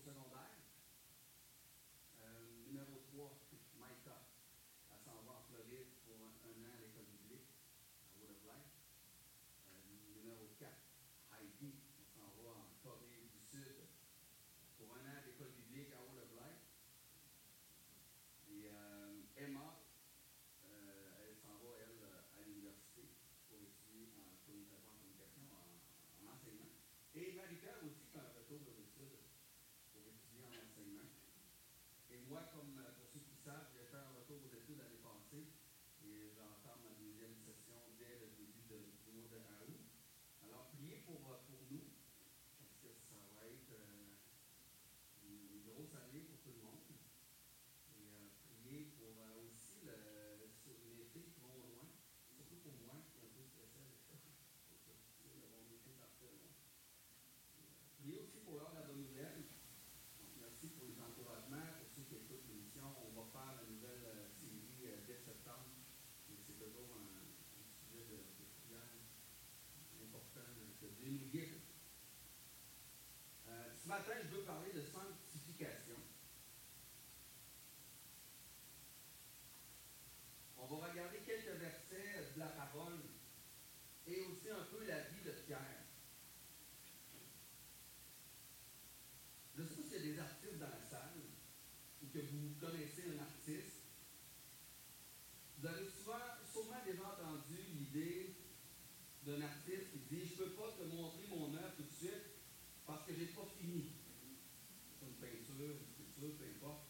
au secondaire. Euh, numéro 3, Maïka. Elle s'en va en Floride pour un, un an à l'école biblique, à Wood of Life. Euh, numéro 4, Heidi. Elle s'en va en Corée du Sud pour un an à l'école biblique à Wood of Life. Et euh, Emma, euh, elle s'en va, elle, euh, à l'université pour étudier en communication, en, communication, en, en enseignement. Et Marika aussi fait un retour aux études pour étudier en enseignement. Et moi, comme euh, pour ceux qui savent, j'ai fait un retour aux études l'année passée et j'entame ma deuxième session dès le début de- du mois de août. Alors, priez pour, euh, pour nous, parce que ça va être euh, une grosse année pour tout le monde. Et euh, priez pour aussi les filles qui vont loin, surtout pour moi qui est un peu stressé avec ça. Priez aussi pour l'heure de la bonne nouvelle. Merci pour les encouragements, pour ceux qui écoutent l'émission. On va faire la nouvelle série dès septembre. C'est toujours un, sujet de, de important guide. Euh, ce matin, je veux parler de sanctification. On va regarder quelques versets de la parole et aussi un peu la vie de Pierre. Je sais s'il y a des artistes dans la salle ou que vous connaissez un artiste. Vous avez souvent, sûrement déjà entendu l'idée d'un artiste Je ne peux pas te montrer mon œuvre tout de suite parce que je n'ai pas fini. C'est une peinture, une sculpture, peu importe.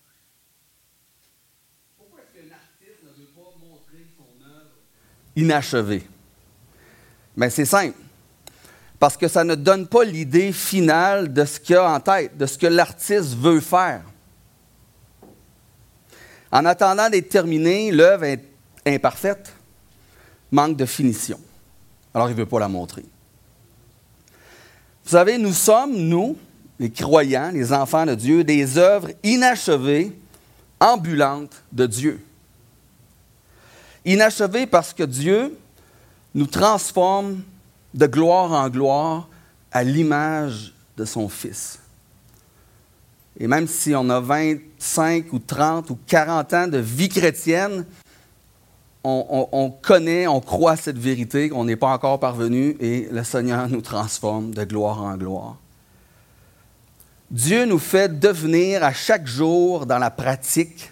Pourquoi est-ce qu'un artiste ne veut pas montrer son œuvre? Inachevé. Mais c'est simple. Parce que ça ne donne pas l'idée finale de ce qu'il a en tête, de ce que l'artiste veut faire. En attendant d'être terminé, l'œuvre est imparfaite, manque de finition. Alors il ne veut pas la montrer. Vous savez, nous sommes, nous, les croyants, les enfants de Dieu, des œuvres inachevées, ambulantes de Dieu. Inachevées parce que Dieu nous transforme de gloire en gloire à l'image de son Fils. Et même si on a 25 ou 30 ou 40 ans de vie chrétienne, on, on- on connaît, on croit cette vérité, qu'on n'est pas encore parvenu et le Seigneur nous transforme de gloire en gloire. Dieu nous fait devenir à chaque jour dans la pratique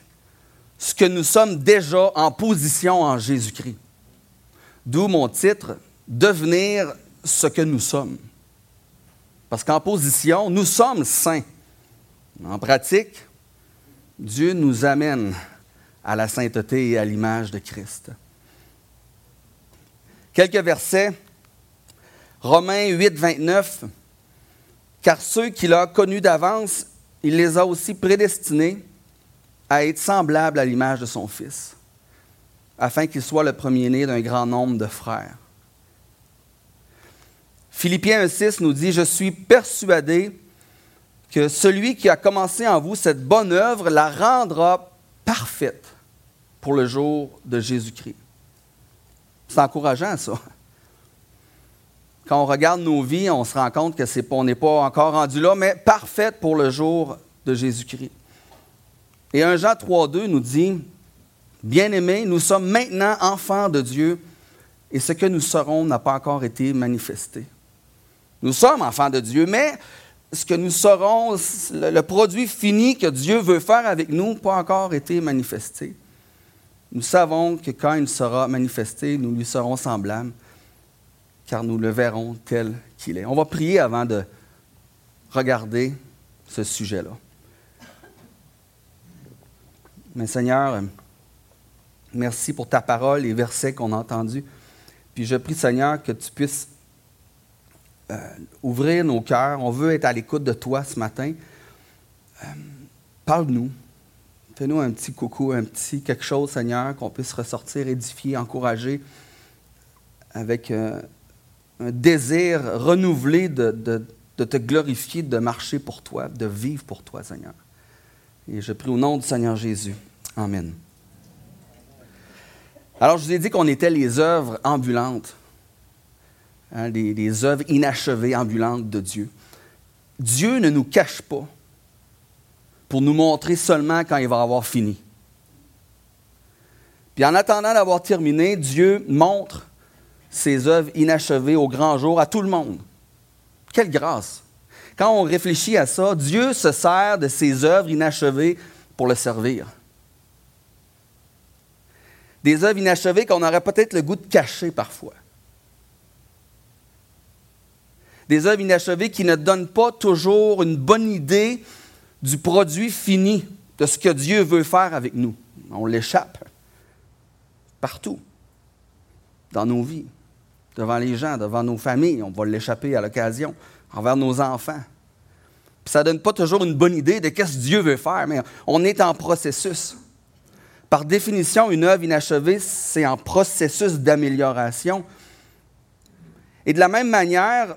ce que nous sommes déjà en position en Jésus-Christ. D'où mon titre, Devenir ce que nous sommes. Parce qu'en position, nous sommes saints. En pratique, Dieu nous amène à la sainteté et à l'image de Christ. Quelques versets. Romains 8, 29. Car ceux qu'il a connus d'avance, il les a aussi prédestinés à être semblables à l'image de son Fils, afin qu'il soit le premier-né d'un grand nombre de frères. Philippiens 1,6 nous dit Je suis persuadé que celui qui a commencé en vous cette bonne œuvre la rendra parfaite pour le jour de Jésus-Christ. C'est encourageant, ça. Quand on regarde nos vies, on se rend compte que c'est n'est pas encore rendu là, mais parfaite pour le jour de Jésus-Christ. Et 1 Jean 3,2 nous dit Bien-aimés, nous sommes maintenant enfants de Dieu, et ce que nous serons n'a pas encore été manifesté. Nous sommes enfants de Dieu, mais ce que nous serons, le produit fini que Dieu veut faire avec nous, n'a pas encore été manifesté. Nous savons que quand il sera manifesté, nous lui serons semblables, car nous le verrons tel qu'il est. On va prier avant de regarder ce sujet-là. Mais Seigneur, merci pour ta parole, les versets qu'on a entendus. Puis je prie, Seigneur, que tu puisses euh, ouvrir nos cœurs. On veut être à l'écoute de toi ce matin. Euh, Parle-nous. Fais-nous un petit coucou, un petit quelque chose, Seigneur, qu'on puisse ressortir, édifier, encourager, avec euh, un désir renouvelé de, de- te glorifier, de marcher pour toi, de vivre pour toi, Seigneur. Et je prie au nom du Seigneur Jésus. Amen. Alors, je vous ai dit qu'on était les œuvres ambulantes, hein, les œuvres inachevées ambulantes de Dieu. Dieu ne nous cache pas pour nous montrer seulement quand il va avoir fini. Puis en attendant d'avoir terminé, Dieu montre ses œuvres inachevées au grand jour à tout le monde. Quelle grâce! Quand on réfléchit à ça, Dieu se sert de ses œuvres inachevées pour le servir. Des œuvres inachevées qu'on aurait peut-être le goût de cacher parfois. Des œuvres inachevées qui ne donnent pas toujours une bonne idée du produit fini, de ce que Dieu veut faire avec nous. On l'échappe partout, dans nos vies, devant les gens, devant nos familles. On va l'échapper à l'occasion, envers nos enfants. ça ne donne pas toujours une bonne idée de ce que Dieu veut faire, mais on est en processus. Par définition, une œuvre inachevée, c'est en processus d'amélioration. Et de la même manière,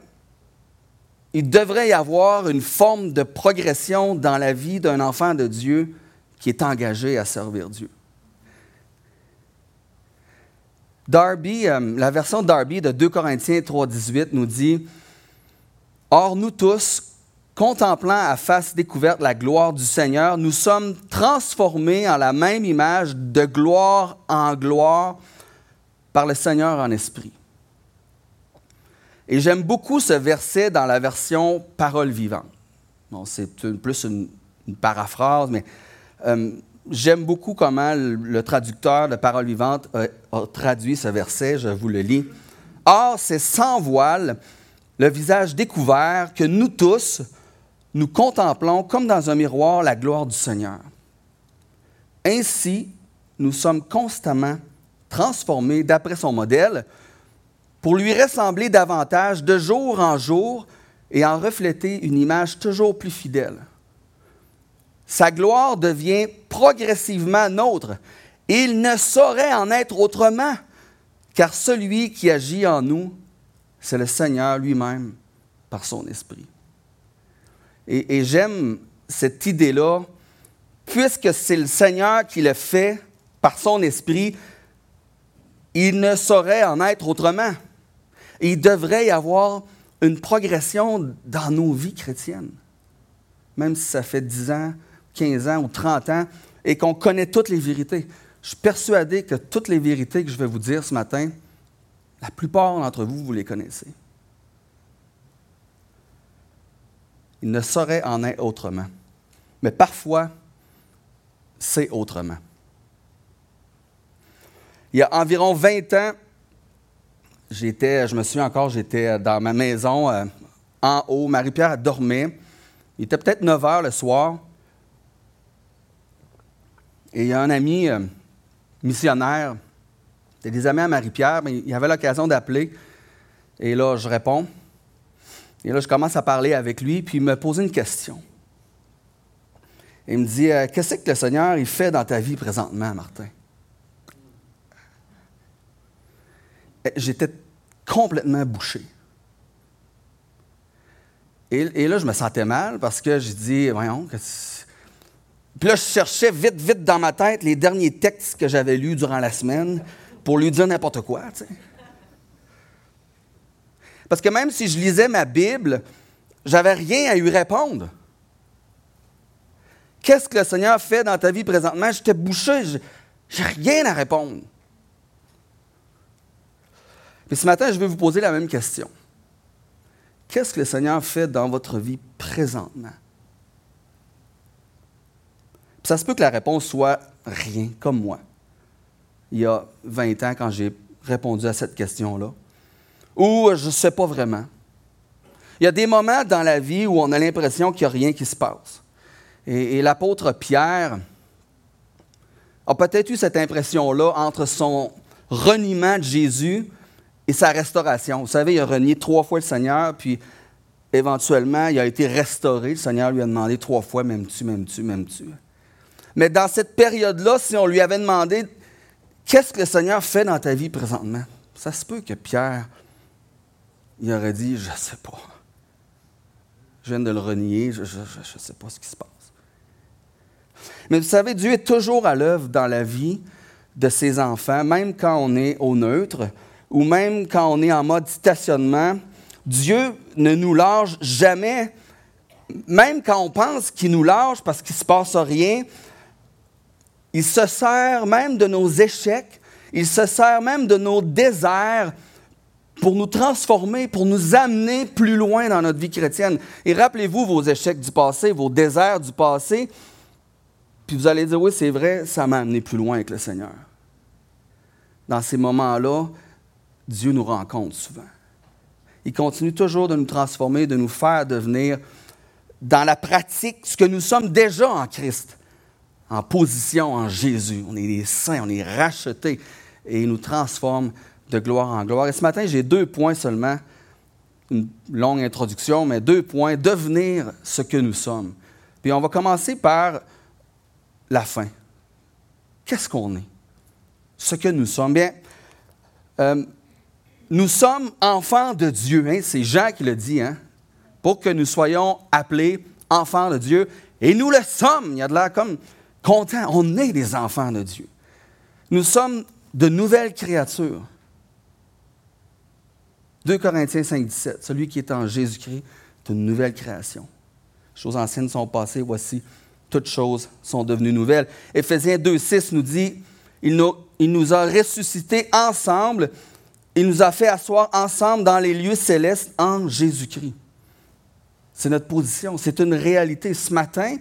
il devrait y avoir une forme de progression dans la vie d'un enfant de Dieu qui est engagé à servir Dieu. Darby, euh, la version Darby de 2 Corinthiens 3.18 nous dit Or, nous tous, contemplant à face découverte la gloire du Seigneur, nous sommes transformés en la même image de gloire en gloire par le Seigneur en esprit. Et j'aime beaucoup ce verset dans la version parole vivante. C'est plus une, paraphrase, mais euh, j'aime beaucoup comment le, traducteur de parole vivante a, a, traduit ce verset. Je vous le lis. Or, c'est sans voile, le visage découvert, que nous tous, nous contemplons comme dans un miroir la gloire du Seigneur. Ainsi, nous sommes constamment transformés d'après son modèle pour lui ressembler davantage de jour en jour et en refléter une image toujours plus fidèle. Sa gloire devient progressivement nôtre. Il ne saurait en être autrement, car celui qui agit en nous, c'est le Seigneur lui-même par son esprit. Et, et j'aime cette idée-là, puisque c'est le Seigneur qui le fait par son esprit, il ne saurait en être autrement il devrait y avoir une progression dans nos vies chrétiennes. Même si ça fait 10 ans, 15 ans ou 30 ans et qu'on connaît toutes les vérités. Je suis persuadé que toutes les vérités que je vais vous dire ce matin, la plupart d'entre vous, vous les connaissez. Il ne saurait en être autrement. Mais parfois, c'est autrement. Il y a environ 20 ans, j'étais, je me souviens encore, j'étais dans ma maison euh, en haut. Marie-Pierre dormait. Il était peut-être 9 heures le soir. Et il y a un ami euh, missionnaire, c'était des amis à Marie-Pierre, mais il avait l'occasion d'appeler. Et là, je réponds. Et là, je commence à parler avec lui, puis il me pose une question. Il me dit euh, Qu'est-ce que le Seigneur fait dans ta vie présentement, Martin J'étais complètement bouché. Et, là, je me sentais mal parce que j'ai dit, voyons, puis là, je cherchais vite, vite dans ma tête les derniers textes que j'avais lus durant la semaine pour lui dire n'importe quoi. Parce que même si je lisais ma Bible, j'avais rien à lui répondre. Qu'est-ce que le Seigneur fait dans ta vie présentement? J'étais bouché, j'ai rien à répondre. Et ce matin, je vais vous poser la même question. Qu'est-ce que le Seigneur fait dans votre vie présentement? ça se peut que la réponse soit rien, comme moi. Il y a 20 ans, quand j'ai répondu à cette question-là. Ou je ne sais pas vraiment. Il y a des moments dans la vie où on a l'impression qu'il n'y a rien qui se passe. Et l'apôtre Pierre a peut-être eu cette impression-là entre son reniement de Jésus et sa restauration. Vous savez, il a renié trois fois le Seigneur, puis éventuellement, il a été restauré. Le Seigneur lui a demandé trois fois, m'aimes-tu, m'aimes-tu, m'aimes-tu? Mais dans cette période-là, si on lui avait demandé, qu'est-ce que le Seigneur fait dans ta vie présentement? Ça se peut que Pierre, il aurait dit, je ne sais pas. Je viens de le renier, je ne sais pas ce qui se passe. Mais vous savez, Dieu est toujours à l'œuvre dans la vie de ses enfants, même quand on est au neutre ou même quand on est en mode stationnement. Dieu ne nous lâche jamais, même quand on pense qu'il nous lâche parce qu'il ne se passe rien. Il se sert même de nos échecs, il se sert même de nos déserts pour nous transformer, pour nous amener plus loin dans notre vie chrétienne. Et rappelez-vous vos échecs du passé, vos déserts du passé, puis vous allez dire, oui, c'est vrai, ça m'a amené plus loin avec le Seigneur. Dans ces moments-là, Dieu nous rencontre souvent. Il continue toujours de nous transformer, de nous faire devenir, dans la pratique, ce que nous sommes déjà en Christ, en position en Jésus. On est des saints, on est rachetés, et il nous transforme de gloire en gloire. Et ce matin, j'ai deux points seulement, une longue introduction, mais deux points, devenir ce que nous sommes. Puis on va commencer par la fin. Qu'est-ce qu'on est? Ce que nous sommes. Bien, euh, nous sommes enfants de Dieu. Hein? C'est Jean qui le dit, hein? pour que nous soyons appelés enfants de Dieu. Et nous le sommes. Il y a de l'air comme content. On est des enfants de Dieu. Nous sommes de nouvelles créatures. 2 Corinthiens 5, 17. Celui qui est en Jésus-Christ est une nouvelle création. Les choses anciennes sont passées, voici, toutes choses sont devenues nouvelles. Éphésiens 2, 6 nous dit il nous a ressuscités ensemble, il nous a fait asseoir ensemble dans les lieux célestes en Jésus-Christ. C'est notre position, c'est une réalité. Ce matin,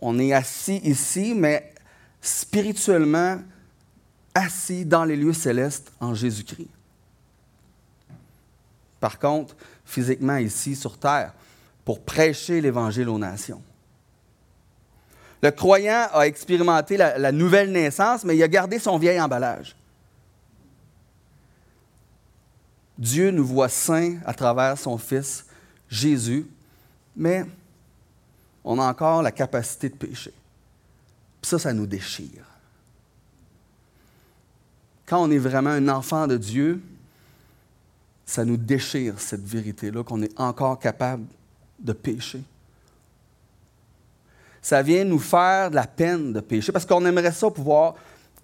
on est assis ici, mais spirituellement assis dans les lieux célestes en Jésus-Christ. Par contre, physiquement ici sur terre, pour prêcher l'Évangile aux nations. Le croyant a expérimenté la, nouvelle naissance, mais il a gardé son vieil emballage. Dieu nous voit saints à travers son Fils Jésus, mais on a encore la capacité de pécher. ça, ça nous déchire. Quand on est vraiment un enfant de Dieu, ça nous déchire cette vérité-là, qu'on est encore capable de pécher. Ça vient nous faire de la peine de pécher parce qu'on aimerait ça pouvoir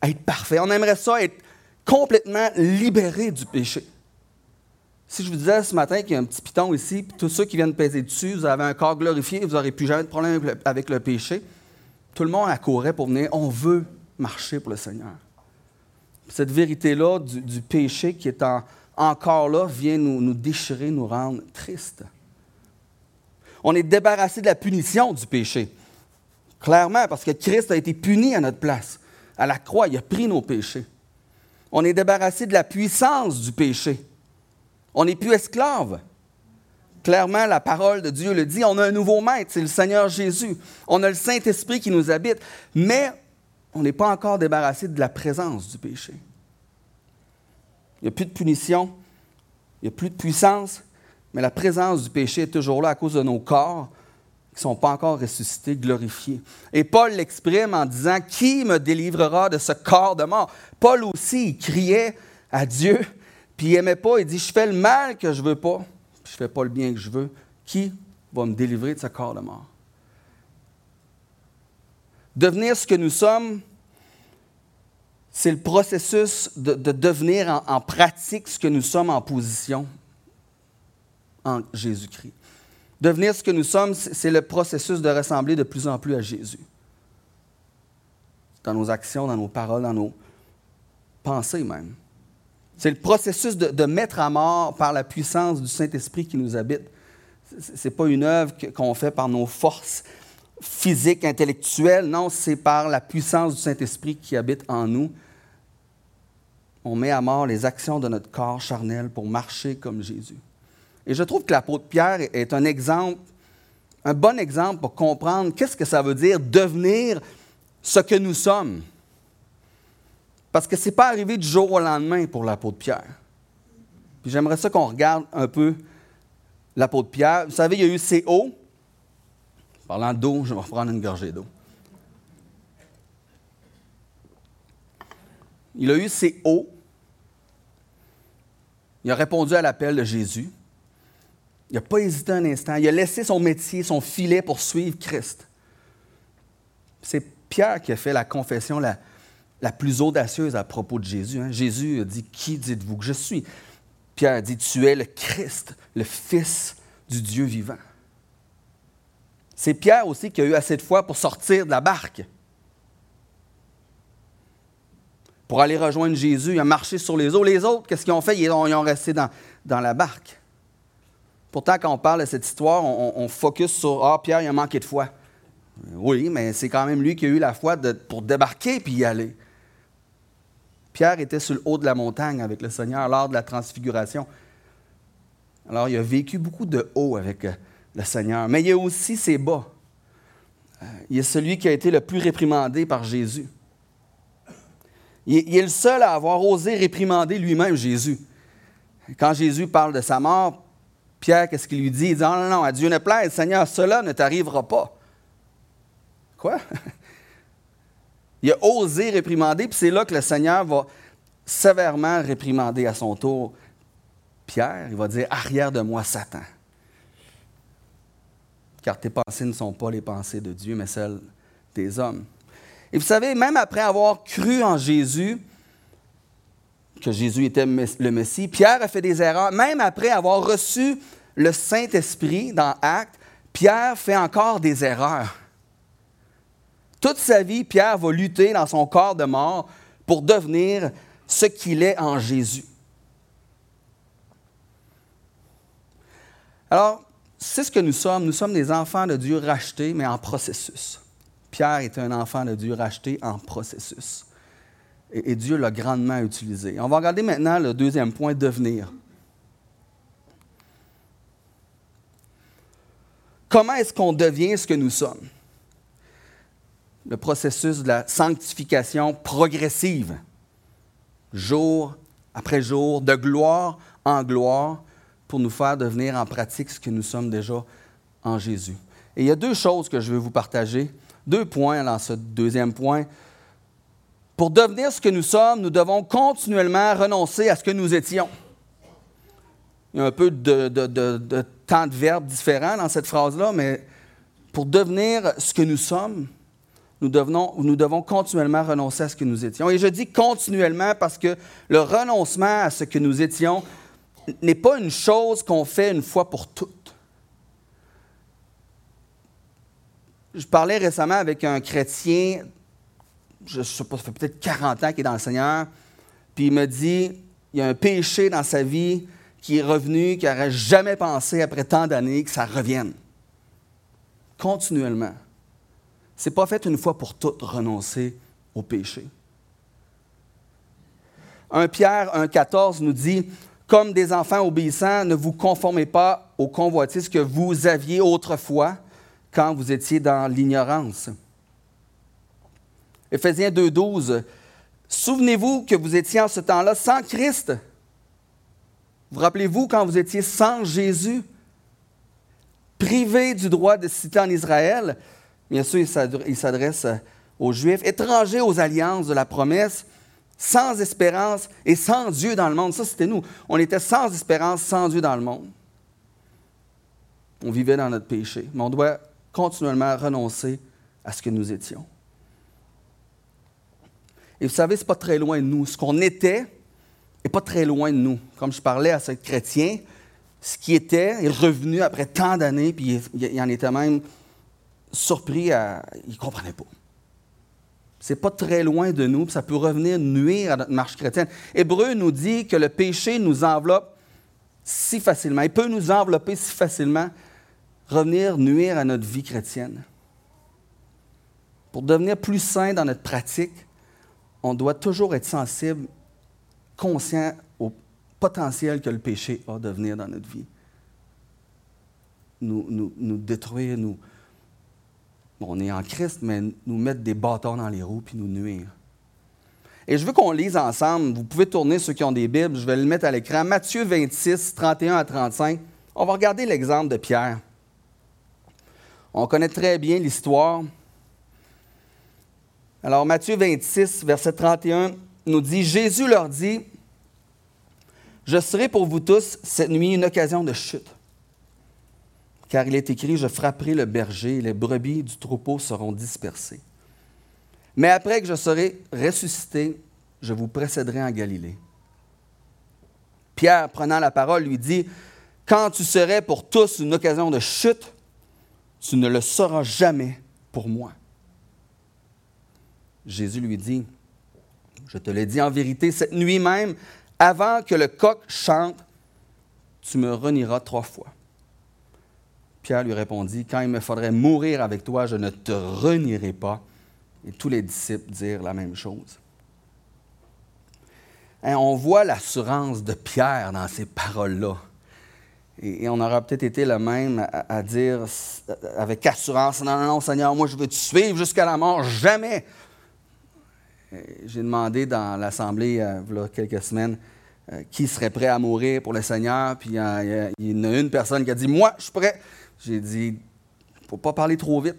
être parfait. On aimerait ça être complètement libéré du péché. Si je vous disais ce matin qu'il y a un petit piton ici, tous ceux qui viennent peser dessus, vous avez un corps glorifié, vous n'aurez plus jamais de problème avec le péché, tout le monde accourait pour venir, on veut marcher pour le Seigneur. Cette vérité-là du, péché qui est en, encore là, vient nous, déchirer, nous rendre tristes. On est débarrassé de la punition du péché. Clairement, parce que Christ a été puni à notre place. À la croix, il a pris nos péchés. On est débarrassé de la puissance du péché. On n'est plus esclave. Clairement, la parole de Dieu le dit. On a un nouveau maître, c'est le Seigneur Jésus. On a le Saint-Esprit qui nous habite. Mais on n'est pas encore débarrassé de la présence du péché. Il n'y a plus de punition, il n'y a plus de puissance, mais la présence du péché est toujours là à cause de nos corps qui ne sont pas encore ressuscités, glorifiés. Et Paul l'exprime en disant, Qui me délivrera de ce corps de mort? Paul aussi, criait à Dieu, puis il n'aimait pas, il dit, je fais le mal que je ne veux pas, puis je ne fais pas le bien que je veux. Qui va me délivrer de ce corps de mort? Devenir ce que nous sommes, c'est le processus de, devenir en, pratique ce que nous sommes en position en Jésus-Christ. Devenir ce que nous sommes, c'est le processus de ressembler de plus en plus à Jésus. Dans nos actions, dans nos paroles, dans nos pensées même. C'est le processus de, mettre à mort par la puissance du Saint-Esprit qui nous habite. Ce n'est pas une œuvre qu'on fait par nos forces physiques, intellectuelles. Non, c'est par la puissance du Saint-Esprit qui habite en nous on met à mort les actions de notre corps charnel pour marcher comme Jésus. Et je trouve que l'apôtre Pierre est un exemple, un bon exemple pour comprendre qu'est-ce que ça veut dire devenir ce que nous sommes. Parce que ce n'est pas arrivé du jour au lendemain pour l'apôtre Pierre. Puis j'aimerais ça qu'on regarde un peu l'apôtre Pierre. Vous savez, il y a eu ses hauts. Parlant d'eau, je vais reprendre une gorgée d'eau. Il a eu ses hauts, il a répondu à l'appel de Jésus. Il n'a pas hésité un instant. Il a laissé son métier, son filet pour suivre Christ. C'est Pierre qui a fait la confession la, la plus audacieuse à propos de Jésus. hein. Jésus a dit Qui dites-vous que je suis? Pierre dit Tu es le Christ, le Fils du Dieu vivant. C'est Pierre aussi qui a eu assez de foi pour sortir de la barque. Pour aller rejoindre Jésus, il a marché sur les eaux. Les autres, qu'est-ce qu'ils ont fait? Ils ont, resté dans, dans la barque. Pourtant, quand on parle de cette histoire, on, focus sur Ah, Pierre, il a manqué de foi. Oui, mais c'est quand même lui qui a eu la foi pour débarquer puis y aller. Pierre était sur le haut de la montagne avec le Seigneur lors de la transfiguration. Alors, il a vécu beaucoup de haut avec euh, le Seigneur, mais il y a aussi ses bas. Euh, Il est celui qui a été le plus réprimandé par Jésus. Il est, le seul à avoir osé réprimander lui-même Jésus. Quand Jésus parle de sa mort, Pierre, qu'est-ce qu'il lui dit? Il dit, non, non, non, à Dieu ne plaise, Seigneur, cela ne t'arrivera pas. Quoi? Il a osé réprimander, puis c'est là que le Seigneur va sévèrement réprimander à son tour Pierre. Il va dire, arrière de moi, Satan. Car tes pensées ne sont pas les pensées de Dieu, mais celles des hommes. Et vous savez, même après avoir cru en Jésus, que Jésus était le Messie, Pierre a fait des erreurs. Même après avoir reçu le Saint-Esprit dans Actes, Pierre fait encore des erreurs. Toute sa vie, Pierre va lutter dans son corps de mort pour devenir ce qu'il est en Jésus. Alors, c'est ce que nous sommes. Nous sommes des enfants de Dieu rachetés, mais en processus. Pierre est un enfant de Dieu racheté en processus. Et, et Dieu l'a grandement utilisé. On va regarder maintenant le deuxième point, devenir. Comment est-ce qu'on devient ce que nous sommes? Le processus de la sanctification progressive, jour après jour, de gloire en gloire, pour nous faire devenir en pratique ce que nous sommes déjà en Jésus. Et il y a deux choses que je veux vous partager, deux points dans ce deuxième point. Pour devenir ce que nous sommes, nous devons continuellement renoncer à ce que nous étions. Il y a un peu de, de, temps de verbes différents dans cette phrase-là, mais pour devenir ce que nous sommes, nous, devons continuellement renoncer à ce que nous étions. Et je dis continuellement parce que le renoncement à ce que nous étions n'est pas une chose qu'on fait une fois pour toutes. Je parlais récemment avec un chrétien, je ne sais pas, ça fait peut-être 40 ans qu'il est dans le Seigneur, puis il me dit, il y a un péché dans sa vie qui est revenu, qu'il n'aurait jamais pensé après tant d'années que ça revienne. Continuellement. Ce n'est pas fait une fois pour toutes renoncer au péché. 1 Pierre 1,14 nous dit Comme des enfants obéissants, ne vous conformez pas aux convoitises que vous aviez autrefois quand vous étiez dans l'ignorance. Éphésiens 2,12 Souvenez-vous que vous étiez en ce temps-là sans Christ. Vous rappelez-vous quand vous étiez sans Jésus, privé du droit de citer en Israël Bien sûr, il s'adresse aux Juifs, étrangers aux alliances de la promesse, sans espérance et sans Dieu dans le monde. Ça, c'était nous. On était sans espérance, sans Dieu dans le monde. On vivait dans notre péché. Mais on doit continuellement renoncer à ce que nous étions. Et vous savez, ce n'est pas très loin de nous. Ce qu'on était n'est pas très loin de nous. Comme je parlais à ce chrétien, ce qui était est revenu après tant d'années, puis il en était même surpris, à, il ne comprenait pas. C'est pas très loin de nous, ça peut revenir nuire à notre marche chrétienne. Hébreu nous dit que le péché nous enveloppe si facilement. Il peut nous envelopper si facilement, revenir nuire à notre vie chrétienne. Pour devenir plus sain dans notre pratique, on doit toujours être sensible, conscient au potentiel que le péché a de venir dans notre vie. Nous détruire, nous, on est en Christ, mais nous mettre des bâtons dans les roues puis nous nuire. Et je veux qu'on lise ensemble. Vous pouvez tourner ceux qui ont des Bibles. Je vais le mettre à l'écran. Matthieu 26, 31 à 35. On va regarder l'exemple de Pierre. On connaît très bien l'histoire. Alors, Matthieu 26, verset 31 nous dit Jésus leur dit Je serai pour vous tous cette nuit une occasion de chute. Car il est écrit, je frapperai le berger les brebis du troupeau seront dispersées. Mais après que je serai ressuscité, je vous précéderai en Galilée. Pierre, prenant la parole, lui dit, Quand tu serais pour tous une occasion de chute, tu ne le seras jamais pour moi. Jésus lui dit, Je te l'ai dit en vérité, cette nuit même, avant que le coq chante, tu me renieras trois fois. Pierre lui répondit, Quand il me faudrait mourir avec toi, je ne te renierai pas. Et tous les disciples dirent la même chose. Hein, on voit l'assurance de Pierre dans ces paroles-là. Et, on aura peut-être été le même à, dire avec assurance, non, non, non, Seigneur, moi je veux te suivre jusqu'à la mort, jamais. J'ai demandé dans l'Assemblée, euh, il y a quelques semaines, euh, qui serait prêt à mourir pour le Seigneur. Puis euh, il y, en a une personne qui a dit, moi, je suis prêt. J'ai dit, il ne faut pas parler trop vite.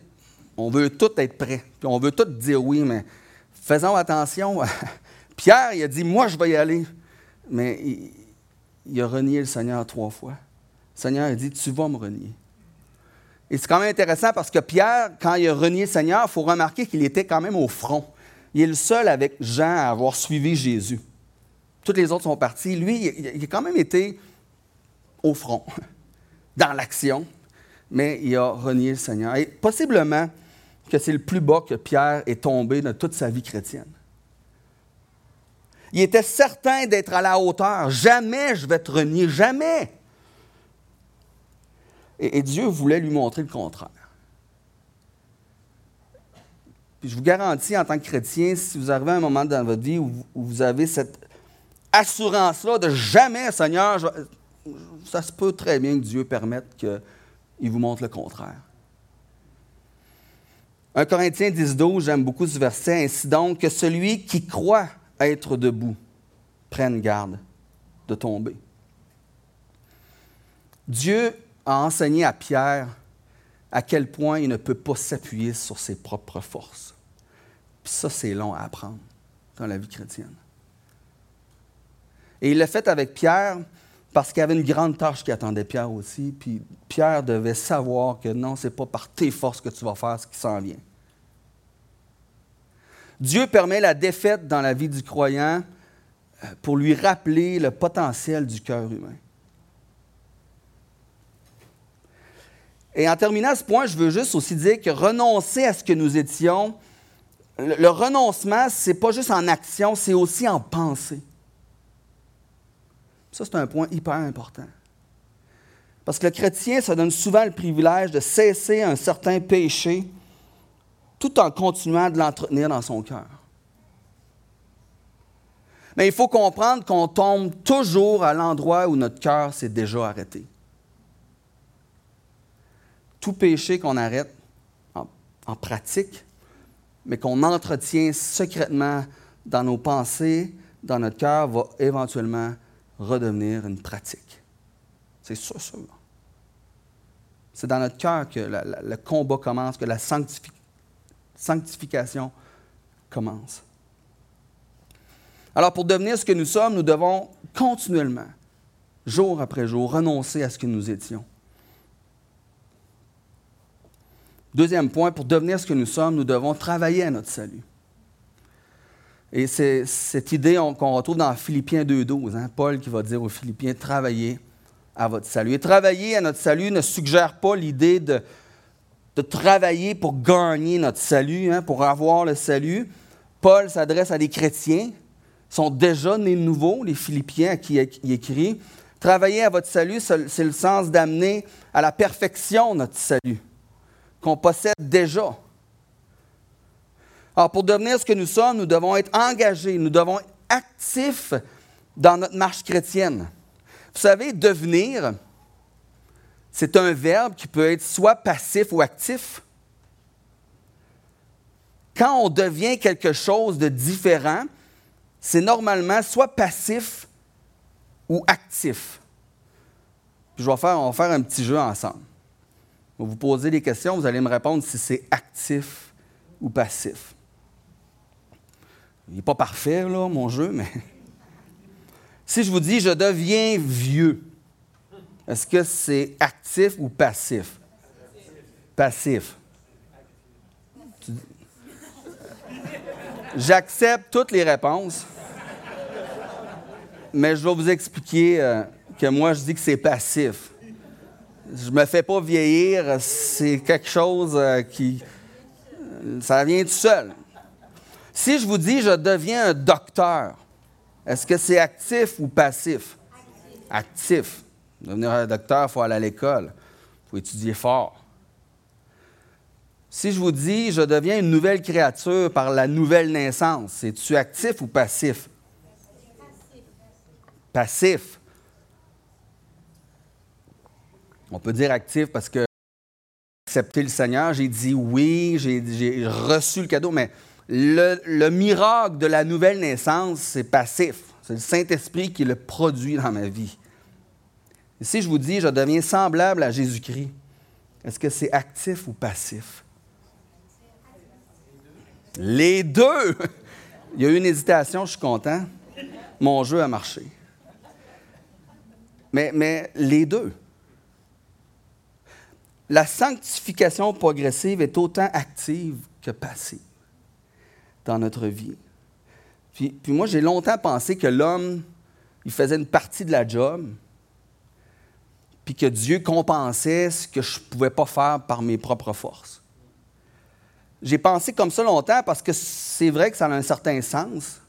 On veut tout être prêt. Puis on veut tout dire oui, mais faisons attention. Pierre, il a dit, moi, je vais y aller. Mais il, a renié le Seigneur trois fois. Le Seigneur a dit, tu vas me renier. Et c'est quand même intéressant parce que Pierre, quand il a renié le Seigneur, il faut remarquer qu'il était quand même au front. Il est le seul avec Jean à avoir suivi Jésus. Toutes les autres sont partis. Lui, il a quand même été au front, dans l'action, mais il a renié le Seigneur. Et possiblement que c'est le plus bas que Pierre est tombé dans toute sa vie chrétienne. Il était certain d'être à la hauteur. Jamais je vais te renier, jamais. Et, Dieu voulait lui montrer le contraire. Puis je vous garantis, en tant que chrétien, si vous arrivez à un moment dans votre vie où, vous avez cette assurance-là de jamais, Seigneur, ça se peut très bien que Dieu permette qu'il vous montre le contraire. 1 Corinthiens 10, 12, j'aime beaucoup ce verset. Ainsi donc, que celui qui croit être debout prenne garde de tomber. Dieu a enseigné à Pierre à quel point il ne peut pas s'appuyer sur ses propres forces. Puis ça, c'est long à apprendre dans la vie chrétienne. Et il l'a fait avec Pierre parce qu'il y avait une grande tâche qui attendait Pierre aussi. Puis Pierre devait savoir que non, ce n'est pas par tes forces que tu vas faire ce qui s'en vient. Dieu permet la défaite dans la vie du croyant euh, pour lui rappeler le potentiel du cœur humain. Et en terminant ce point, je veux juste aussi dire que renoncer à ce que nous étions, le, renoncement, ce n'est pas juste en action, c'est aussi en pensée. Ça, c'est un point hyper important. Parce que le chrétien, ça donne souvent le privilège de cesser un certain péché tout en continuant de l'entretenir dans son cœur. Mais il faut comprendre qu'on tombe toujours à l'endroit où notre cœur s'est déjà arrêté. Tout péché qu'on arrête en, en pratique, mais qu'on entretient secrètement dans nos pensées, dans notre cœur, va éventuellement redevenir une pratique. C'est sûr, sûr. C'est dans notre cœur que le combat commence, que la sanctification commence. Alors pour devenir ce que nous sommes, nous devons continuellement, jour après jour, renoncer à ce que nous étions. Deuxième point, pour devenir ce que nous sommes, nous devons travailler à notre salut. Et c'est cette idée qu'on retrouve dans Philippiens 2.12, hein, Paul qui va dire aux Philippiens, travaillez à votre salut. Et travailler à notre salut ne suggère pas l'idée de, travailler pour gagner notre salut, hein, pour avoir le salut. Paul s'adresse à des chrétiens, sont déjà nés nouveaux, les Philippiens à qui il écrit. Travailler à votre salut, c'est le sens d'amener à la perfection notre salut, qu'on possède déjà. Alors, pour devenir ce que nous sommes, nous devons être engagés, nous devons être actifs dans notre marche chrétienne. Vous savez, devenir, c'est un verbe qui peut être soit passif ou actif. Quand on devient quelque chose de différent, c'est normalement soit passif ou actif. je vais faire, on va faire un petit jeu ensemble. Vous poser des questions, vous allez me répondre si c'est actif ou passif. Il n'est pas parfait, là, mon jeu, mais. Si je vous dis je deviens vieux, est-ce que c'est actif ou passif? Passif. J'accepte toutes les réponses. Mais je vais vous expliquer euh, que moi, je dis que c'est passif. Je me fais pas vieillir, c'est quelque chose euh, qui. Ça vient tout seul. Si je vous dis je deviens un docteur, est-ce que c'est actif ou passif? Actif. Devenir un docteur, il faut aller à l'école. Il faut étudier fort. Si je vous dis je deviens une nouvelle créature par la nouvelle naissance, c'est-tu actif ou passif? Passif. On peut dire actif parce que accepté le Seigneur, j'ai dit oui, j'ai reçu le cadeau, mais le, le, miracle de la nouvelle naissance, c'est passif. C'est le Saint-Esprit qui le produit dans ma vie. Si je vous dis je deviens semblable à Jésus-Christ, est-ce que c'est actif ou passif? Les deux! Il y a eu une hésitation, je suis content. Mon jeu a marché. Mais les deux. La sanctification progressive est autant active que passive dans notre vie. Puis, moi, j'ai longtemps pensé que l'homme, il faisait une partie de la job, puis que Dieu compensait ce que je ne pouvais pas faire par mes propres forces. J'ai pensé comme ça longtemps parce que c'est vrai que ça a un certain sens.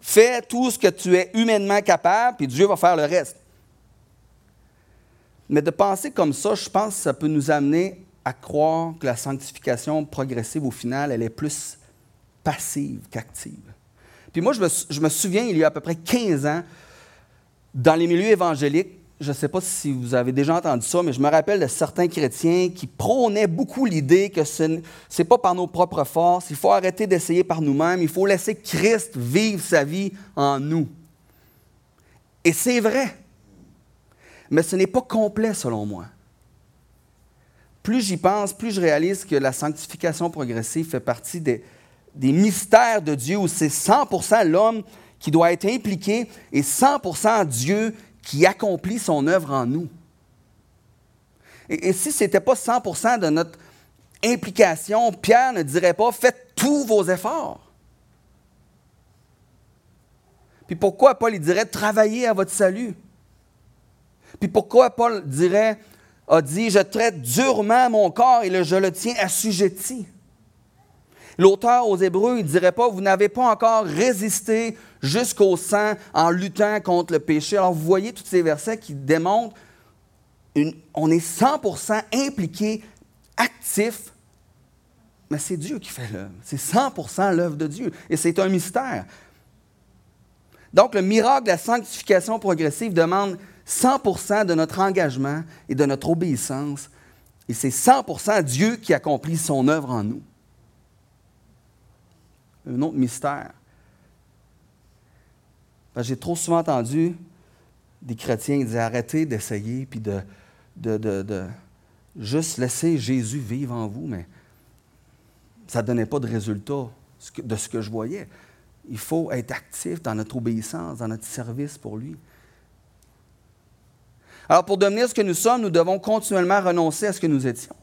Fais tout ce que tu es humainement capable, puis Dieu va faire le reste. Mais de penser comme ça, je pense que ça peut nous amener à croire que la sanctification progressive, au final, elle est plus passive qu'active. Puis moi, je me, souviens, il y a à peu près 15 ans, dans les milieux évangéliques, je ne sais pas si vous avez déjà entendu ça, mais je me rappelle de certains chrétiens qui prônaient beaucoup l'idée que ce n'est pas par nos propres forces, il faut arrêter d'essayer par nous-mêmes, il faut laisser Christ vivre sa vie en nous. Et c'est vrai, mais ce n'est pas complet selon moi. Plus j'y pense, plus je réalise que la sanctification progressive fait partie des, mystères de Dieu où c'est 100% l'homme qui doit être impliqué et 100% Dieu qui accomplit son œuvre en nous. Et, si ce n'était pas 100% de notre implication, Pierre ne dirait pas faites tous vos efforts. Puis pourquoi Paul dirait travaillez à votre salut? Puis pourquoi Paul dirait, a dit, je traite durement mon corps et je le tiens assujetti? L'auteur aux Hébreux, il ne dirait pas, vous n'avez pas encore résisté jusqu'au sang en luttant contre le péché. Alors vous voyez tous ces versets qui démontrent on est 100% impliqué, actif, mais c'est Dieu qui fait l'œuvre. C'est 100% l'œuvre de Dieu. Et c'est un mystère. Donc le miracle de la sanctification progressive demande 100% de notre engagement et de notre obéissance. Et c'est 100% Dieu qui accomplit son œuvre en nous un autre mystère. J'ai trop souvent entendu des chrétiens dire arrêtez d'essayer puis de, de, de, juste laisser Jésus vivre en vous, mais ça ne donnait pas de résultat de ce que je voyais. Il faut être actif dans notre obéissance, dans notre service pour lui. Alors, pour devenir ce que nous sommes, nous devons continuellement renoncer à ce que nous étions.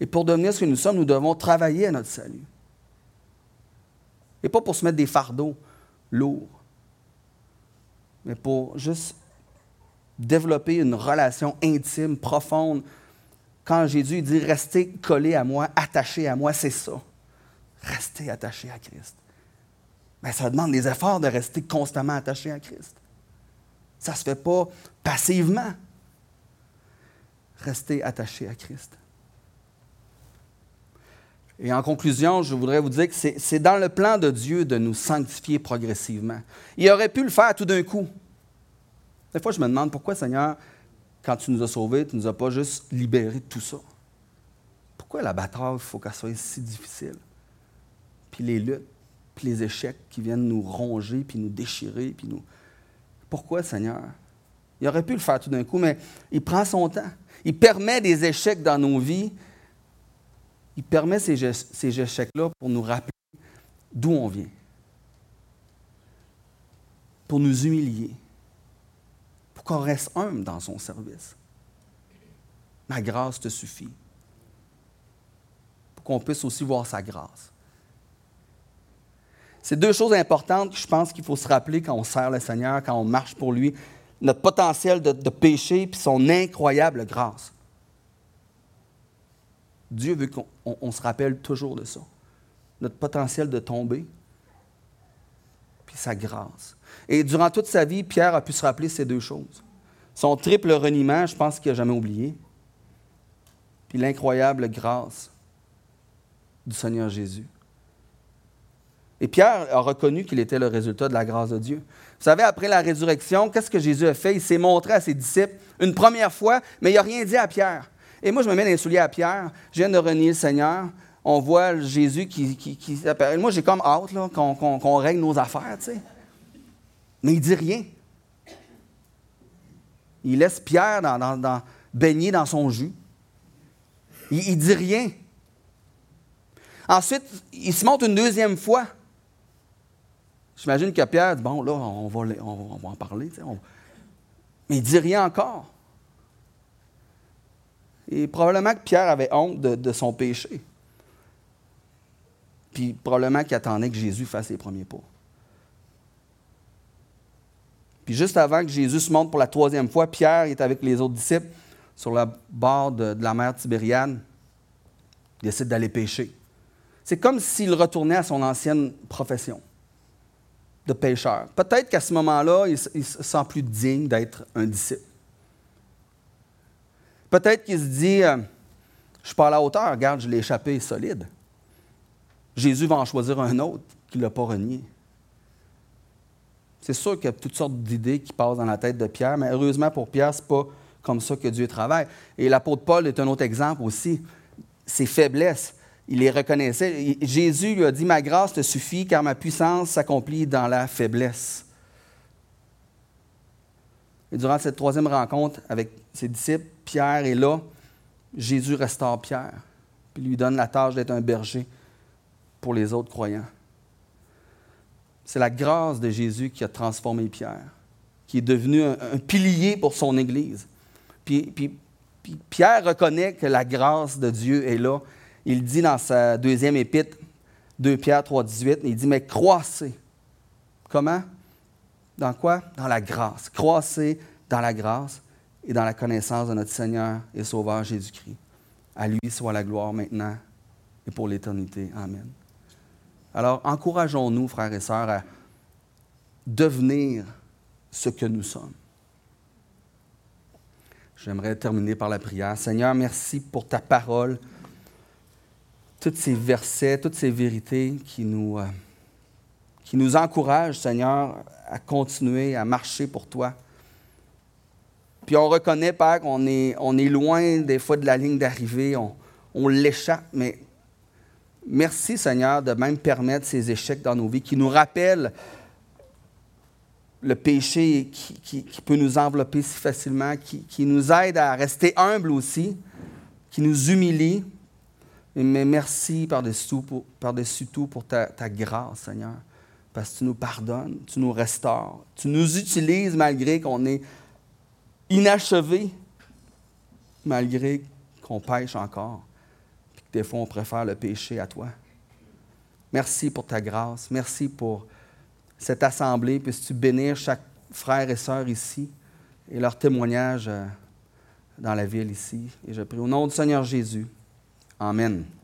Et pour devenir ce que nous sommes, nous devons travailler à notre salut. Et pas pour se mettre des fardeaux lourds, mais pour juste développer une relation intime, profonde. Quand Jésus dit restez collé à moi, attaché à moi, c'est ça. Rester attaché à Christ. Mais ça demande des efforts de rester constamment attaché à Christ. Ça ne se fait pas passivement. Rester attaché à Christ. Et en conclusion, je voudrais vous dire que c'est dans le plan de Dieu de nous sanctifier progressivement. Il aurait pu le faire tout d'un coup. Des fois, je me demande pourquoi, Seigneur, quand tu nous as sauvés, tu ne nous as pas juste libérés de tout ça. Pourquoi la bataille, il faut qu'elle soit si difficile? Puis les luttes, puis les échecs qui viennent nous ronger, puis nous déchirer, puis nous... Pourquoi, Seigneur? Il aurait pu le faire tout d'un coup, mais il prend son temps. Il permet des échecs dans nos vies il permet ces, échecs-là pour nous rappeler d'où on vient, pour nous humilier, pour qu'on reste humble dans son service. Ma grâce te suffit, pour qu'on puisse aussi voir sa grâce. C'est deux choses importantes que je pense qu'il faut se rappeler quand on sert le Seigneur, quand on marche pour lui. Notre potentiel de, péché puis son incroyable grâce. Dieu veut qu'on se rappelle toujours de ça. Notre potentiel de tomber, puis sa grâce. Et durant toute sa vie, Pierre a pu se rappeler ces deux choses. Son triple reniement, je pense qu'il n'a jamais oublié. Puis l'incroyable grâce du Seigneur Jésus. Et Pierre a reconnu qu'il était le résultat de la grâce de Dieu. Vous savez, après la résurrection, qu'est-ce que Jésus a fait? Il s'est montré à ses disciples une première fois, mais il n'a rien dit à Pierre. Et moi, je me mets dans les souliers à Pierre. Je viens de renier le Seigneur. On voit Jésus qui, qui, s'appelle. Moi, j'ai comme hâte qu'on, règle nos affaires, tu sais. Mais il dit rien. Il laisse Pierre dans, baigner dans son jus. Il, ne dit rien. Ensuite, il se montre une deuxième fois. J'imagine que Pierre dit, bon, là, on va, en parler. Mais il ne dit rien encore. Et probablement que Pierre avait honte de, son péché. Puis probablement qu'il attendait que Jésus fasse les premiers pas. Puis juste avant que Jésus se montre pour la troisième fois, Pierre est avec les autres disciples sur le bord de, de la mer Tibériade. Il décide d'aller pêcher. C'est comme s'il retournait à son ancienne profession de pêcheur. Peut-être qu'à ce moment-là, il, se sent plus digne d'être un disciple. Peut-être qu'il se dit, euh, je suis pas à la hauteur, regarde, je l'ai échappé solide. Jésus va en choisir un autre qui ne l'a pas renié. C'est sûr qu'il y a toutes sortes d'idées qui passent dans la tête de Pierre, mais heureusement pour Pierre, ce n'est pas comme ça que Dieu travaille. Et l'apôtre Paul est un autre exemple aussi. Ses faiblesses il les reconnaissait. Jésus lui a dit, ma grâce te suffit car ma puissance s'accomplit dans la faiblesse. Et durant cette troisième rencontre avec ses disciples, Pierre est là. Jésus restaure Pierre, puis lui donne la tâche d'être un berger pour les autres croyants. C'est la grâce de Jésus qui a transformé Pierre, qui est devenu un, pilier pour son Église. puis Pierre reconnaît que la grâce de Dieu est là il dit dans sa deuxième épître, 2 Pierre 3, 18, il dit, mais croissez. Comment? Dans quoi? Dans la grâce. Croissez dans la grâce et dans la connaissance de notre Seigneur et Sauveur Jésus-Christ. À lui soit la gloire maintenant et pour l'éternité. Amen. Alors, encourageons-nous, frères et sœurs, à devenir ce que nous sommes. J'aimerais terminer par la prière. Seigneur, merci pour ta parole tous ces versets, toutes ces vérités qui nous, euh, qui nous encouragent, Seigneur, à continuer à marcher pour toi. Puis on reconnaît, Père, qu'on est, on est loin des fois de la ligne d'arrivée, on, on l'échappe, mais merci, Seigneur, de même permettre ces échecs dans nos vies qui nous rappellent le péché qui, qui, peut nous envelopper si facilement, qui, qui nous aide à rester humbles aussi, qui nous humilie, mais merci par-dessus tout, pour, ta, grâce, Seigneur, parce que tu nous pardonnes, tu nous restaures, tu nous utilises malgré qu'on est inachevé, malgré qu'on pêche encore, puis que des fois on préfère le péché à toi. Merci pour ta grâce, merci pour cette assemblée, puisses-tu bénir chaque frère et sœur ici et leur témoignage euh, dans la ville ici. Et je prie au nom du Seigneur Jésus. Amen.